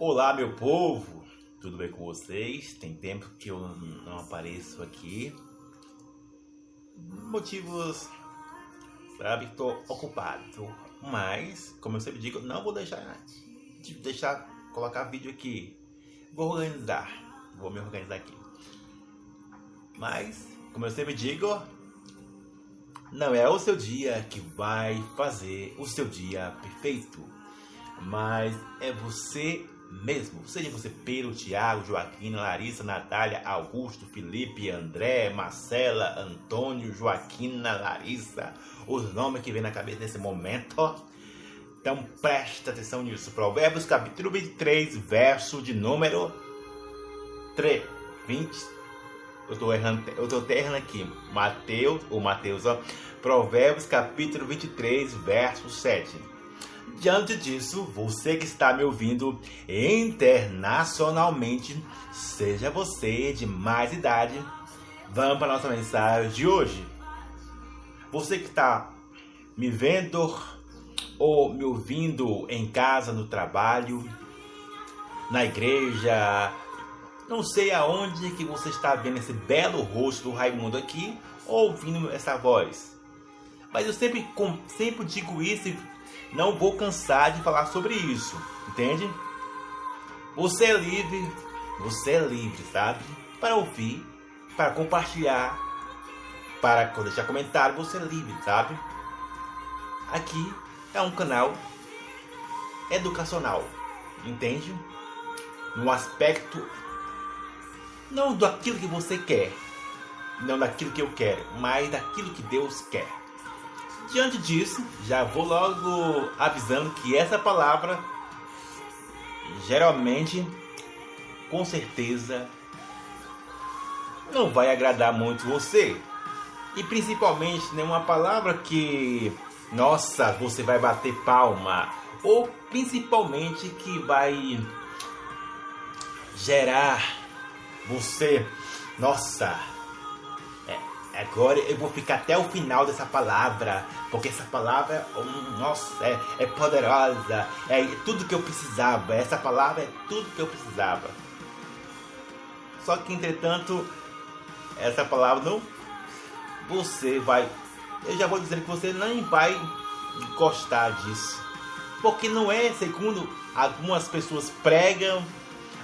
Olá, meu povo! Tudo bem com vocês? Tem tempo que eu não apareço aqui. Motivos, sabe? Estou ocupado. Mas, como eu sempre digo, não vou deixar de deixar colocar vídeo aqui. Vou organizar. Vou me organizar aqui. Mas, como eu sempre digo, não é o seu dia que vai fazer o seu dia perfeito, mas é você mesmo. Seja você Pedro, Tiago, Joaquim, Larissa, Natália, Augusto, Felipe, André, Marcela, Antônio, Joaquina, Larissa, os nomes que vem na cabeça nesse momento. Então presta atenção nisso. Provérbios capítulo 23, verso de número 3, 20 eu tô errando, eu tô errando aqui. Mateus, ou Mateus, ó. Provérbios capítulo 23, verso 7. Diante disso, você que está me ouvindo internacionalmente, seja você de mais idade, vamos para a nossa mensagem de hoje. Você que está me vendo ou me ouvindo em casa, no trabalho, na igreja, não sei aonde que você está vendo esse belo rosto do Raimundo aqui, ouvindo essa voz. Mas eu sempre, sempre digo isso e não vou cansar de falar sobre isso, entende? Você é livre, você é livre, sabe? Para ouvir, para compartilhar, para deixar comentário, você é livre, sabe? Aqui é um canal educacional, entende? No aspecto não daquilo que você quer, não daquilo que eu quero, mas daquilo que Deus quer. Diante disso, já vou logo avisando que essa palavra geralmente, com certeza, não vai agradar muito você. E principalmente nenhuma palavra que, nossa, você vai bater palma. Ou principalmente que vai gerar você, nossa, agora eu vou ficar até o final dessa palavra, porque essa palavra, hum, nossa, é, é poderosa, é tudo que eu precisava. Essa palavra é tudo que eu precisava. Só que, entretanto, essa palavra não. Você vai. Eu já vou dizer que você nem vai gostar disso. Porque não é segundo algumas pessoas pregam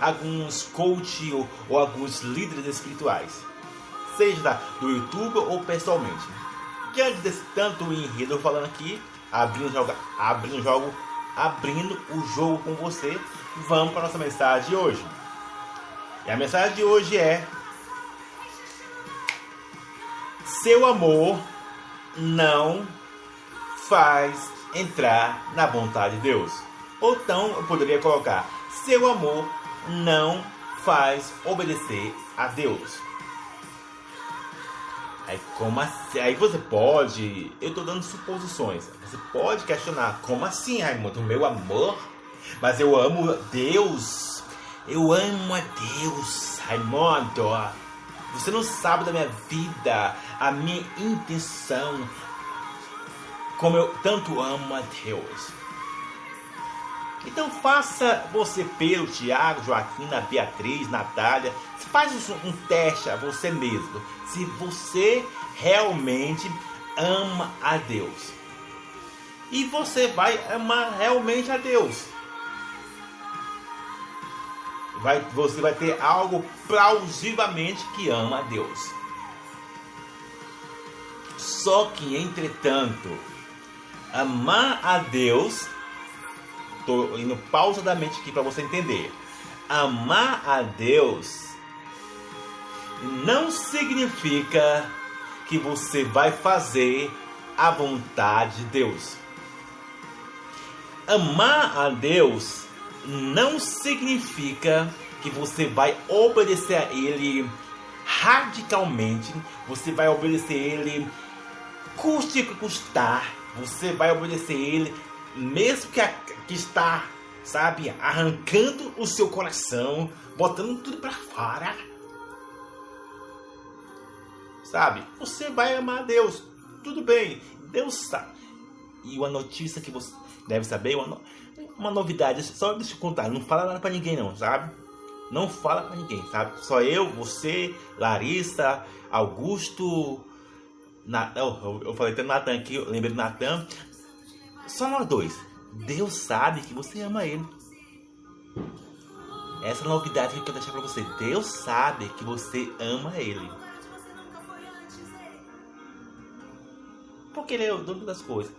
alguns coach ou, ou alguns líderes espirituais, seja do YouTube ou pessoalmente. Diante desse tanto enredo falando aqui, abrindo jogo, abrindo jogo, abrindo o jogo com você, vamos para nossa mensagem de hoje. E a mensagem de hoje é: Seu amor não faz entrar na vontade de Deus. Ou então eu poderia colocar: Seu amor não faz obedecer a Deus. Aí, como assim? Aí você pode, eu estou dando suposições. Você pode questionar, como assim, Raimundo? Meu amor? Mas eu amo Deus. Eu amo a Deus, Raimundo. Você não sabe da minha vida, a minha intenção. Como eu tanto amo a Deus. Então faça você, Pedro, Tiago, Joaquina, Beatriz, Natália, faz um teste a você mesmo. Se você realmente ama a Deus. E você vai amar realmente a Deus. Vai, você vai ter algo plausivelmente que ama a Deus. Só que, entretanto, amar a Deus Estou indo pausadamente aqui para você entender. Amar a Deus não significa que você vai fazer a vontade de Deus. Amar a Deus não significa que você vai obedecer a Ele radicalmente, você vai obedecer a Ele custe o que custar, você vai obedecer a Ele mesmo que, a, que está, sabe, arrancando o seu coração, botando tudo para fora, sabe? Você vai amar Deus, tudo bem, Deus sabe. E uma notícia que você deve saber, uma, uma novidade, só deixa eu contar, não fala nada pra ninguém não, sabe? Não fala pra ninguém, sabe? Só eu, você, Larissa, Augusto, eu, eu falei até Natan aqui, lembrei do Natan. Só nós dois. Deus sabe que você ama ele. Essa novidade que eu quero deixar pra você. Deus sabe que você ama ele. Porque ele é o dono das coisas.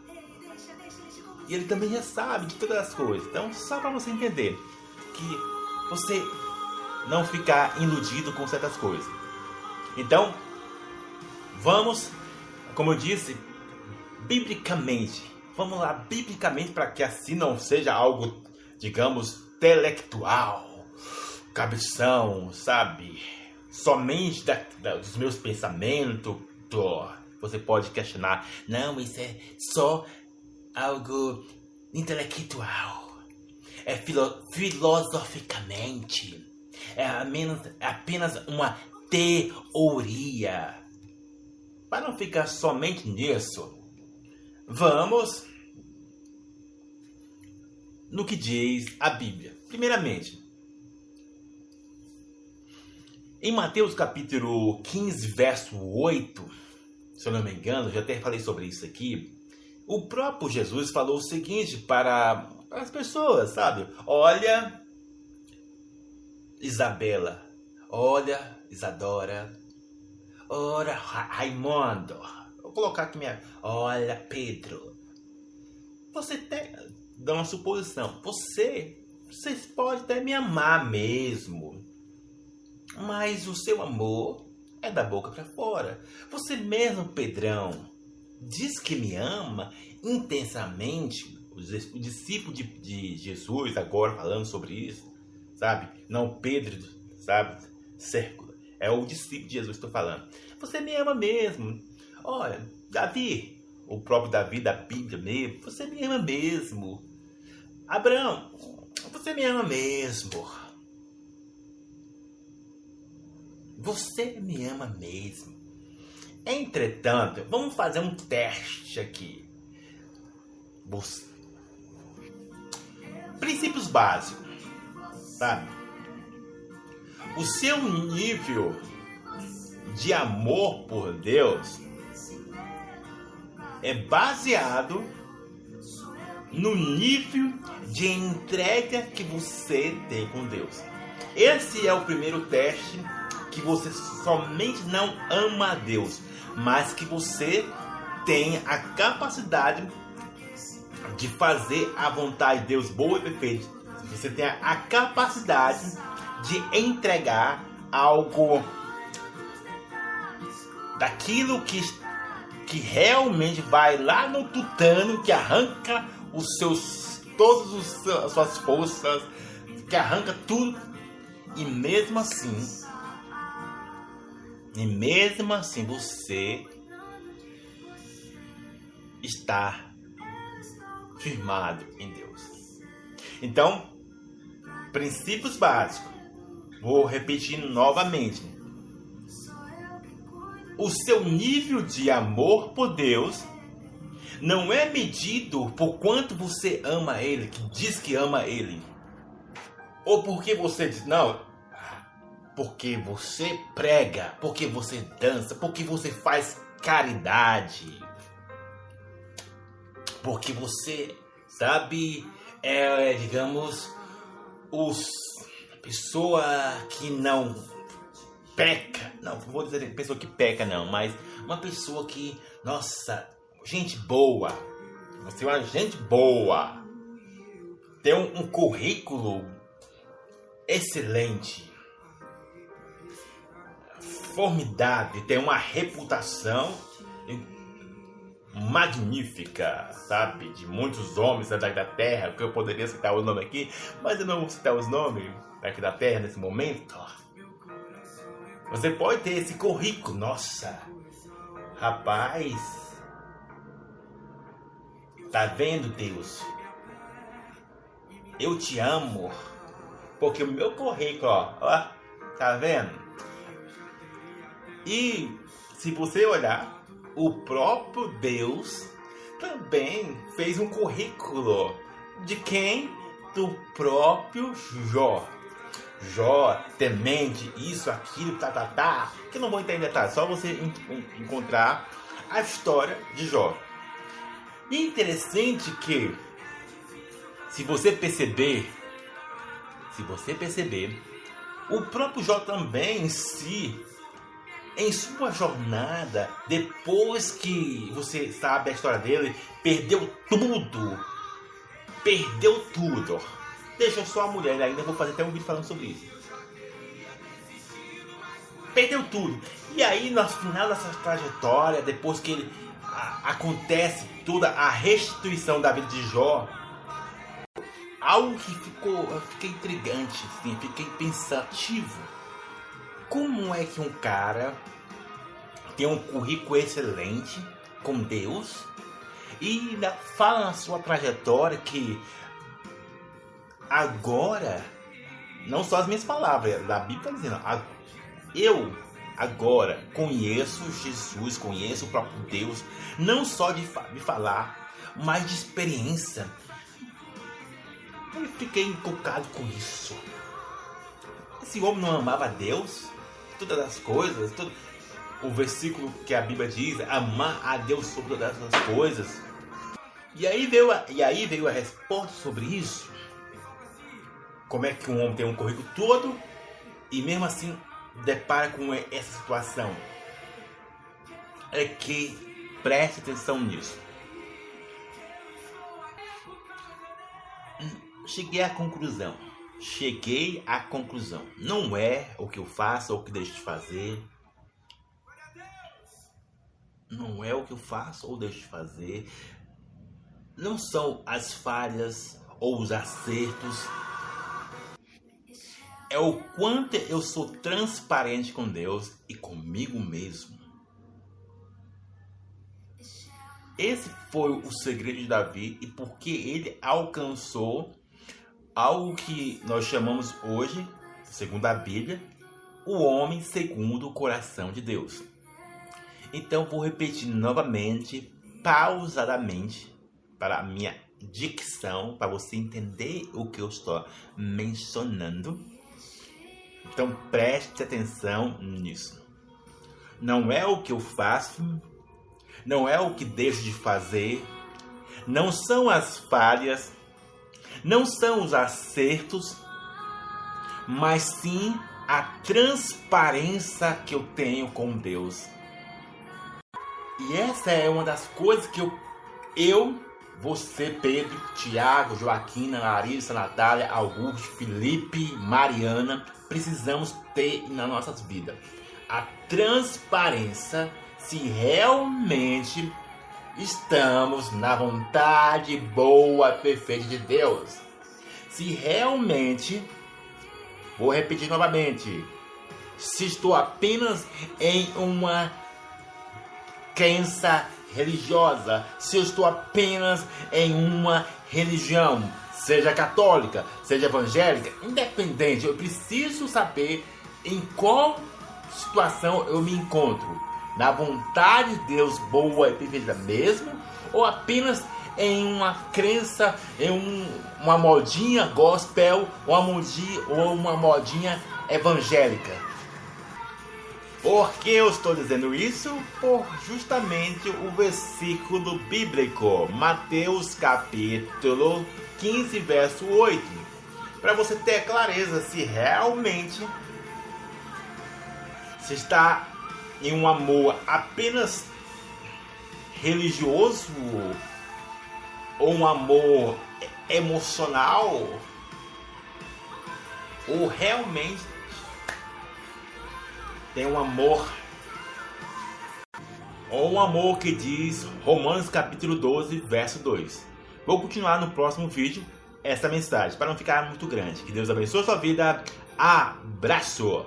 E ele também já sabe de todas as coisas. Então, só para você entender que você não ficar iludido com certas coisas. Então, vamos, como eu disse, biblicamente. Vamos lá, biblicamente, para que assim não seja algo, digamos, intelectual, cabeção, sabe? Somente da, da, dos meus pensamentos. Você pode questionar, não, isso é só algo intelectual. É filo filosoficamente. É é apenas uma teoria. Para não ficar somente nisso, vamos no que diz a Bíblia. Primeiramente, em Mateus capítulo 15, verso 8, se eu não me engano, já até falei sobre isso aqui, o próprio Jesus falou o seguinte para as pessoas, sabe? Olha, Isabela, olha, Isadora, olha, Raimundo, colocar aqui minha. Olha, Pedro, você tem. Dá uma suposição, você, vocês podem até me amar mesmo, mas o seu amor é da boca para fora. Você mesmo, Pedrão, diz que me ama intensamente, o discípulo de, de Jesus agora falando sobre isso, sabe? Não Pedro, sabe? Círculo. É o discípulo de Jesus que estou falando. Você me ama mesmo. Olha, Davi, o próprio Davi da Bíblia mesmo, você me ama mesmo. Abraão, você me ama mesmo. Você me ama mesmo. Entretanto, vamos fazer um teste aqui. Princípios básicos, sabe? O seu nível de amor por Deus é baseado no nível de entrega que você tem com Deus. Esse é o primeiro teste que você somente não ama a Deus, mas que você tem a capacidade de fazer a vontade de Deus boa e perfeita. Você tem a capacidade de entregar algo daquilo que, que realmente vai lá no tutano, que arranca os seus todas as suas forças, que arranca tudo e mesmo assim e mesmo assim você está firmado em Deus. Então, princípios básicos. Vou repetir novamente. O seu nível de amor por Deus não é medido por quanto você ama Ele, que diz que ama Ele. Ou porque você diz, não, porque você prega, porque você dança, porque você faz caridade, porque você sabe, é, digamos, os pessoa que não peca, não vou dizer pessoa que peca não, mas uma pessoa que, nossa, gente boa, você é uma gente boa, tem um, um currículo excelente formidável, tem uma reputação magnífica, sabe? De muitos homens da Terra, que eu poderia citar o nome aqui, mas eu não vou citar os nomes daqui da Terra nesse momento. Você pode ter esse currículo, nossa, rapaz, tá vendo, Deus? Eu te amo, porque o meu currículo, ó, ó tá vendo? E se você olhar, o próprio Deus também fez um currículo De quem? Do próprio Jó. Jó, temente, isso, aquilo, tá, tá, tá. Que não vou entrar em detalhes, só você encontrar a história de Jó. E interessante que, se você perceber, se você perceber, o próprio Jó também em si, em sua jornada, depois que você sabe a história dele, perdeu tudo. Perdeu tudo. Deixa só a mulher, ainda vou fazer até um vídeo falando sobre isso. Perdeu tudo. E aí, no final dessa trajetória, depois que ele a, acontece toda a restituição da vida de Jó, algo que ficou, fiquei intrigante, assim, fiquei pensativo. Como é que um cara tem um currículo excelente com Deus e fala na sua trajetória que agora, não só as minhas palavras, a Bíblia está dizendo, eu agora conheço Jesus, conheço o próprio Deus, não só de, de falar, mas de experiência. Eu fiquei encucado com isso. Esse homem não amava Deus? Todas as coisas, tudo. o versículo que a Bíblia diz, amar a Deus sobre todas as coisas. E aí veio a, e aí veio a resposta sobre isso. Como é que um homem tem um currículo todo e mesmo assim depara com essa situação? É que preste atenção nisso. Cheguei à conclusão. Cheguei à conclusão. Não é o que eu faço ou o que deixo de fazer. Não é o que eu faço ou deixo de fazer. Não são as falhas ou os acertos é o quanto eu sou transparente com Deus e comigo mesmo. Esse foi o segredo de Davi e porque ele alcançou algo que nós chamamos hoje, segundo a Bíblia, o homem segundo o coração de Deus. Então vou repetir novamente, pausadamente, para a minha dicção, para você entender o que eu estou mencionando. Então preste atenção nisso. Não é o que eu faço, não é o que deixo de fazer, não são as falhas, não são os acertos, mas sim a transparência que eu tenho com Deus. E essa é uma das coisas que eu, eu você, Pedro, Tiago, Joaquina, Larissa, Natália, Augusto, Felipe, Mariana, precisamos ter nas nossas vidas. A transparência se realmente estamos na vontade boa, perfeita de Deus. Se realmente, vou repetir novamente, se estou apenas em uma crença religiosa, se eu estou apenas em uma religião, seja católica, seja evangélica, independente, eu preciso saber em qual situação eu me encontro. Na vontade de Deus boa e perfeita mesmo, ou apenas em uma crença, em um, uma modinha gospel, uma ou uma modinha evangélica. Por que eu estou dizendo isso? Por justamente o versículo bíblico, Mateus capítulo 15, verso 8. Para você ter clareza se realmente se está em um amor apenas religioso ou um amor emocional ou realmente tem um amor ou um amor que diz Romanos capítulo 12, verso 2. Vou continuar no próximo vídeo essa mensagem para não ficar muito grande. Que Deus abençoe a sua vida. Abraço!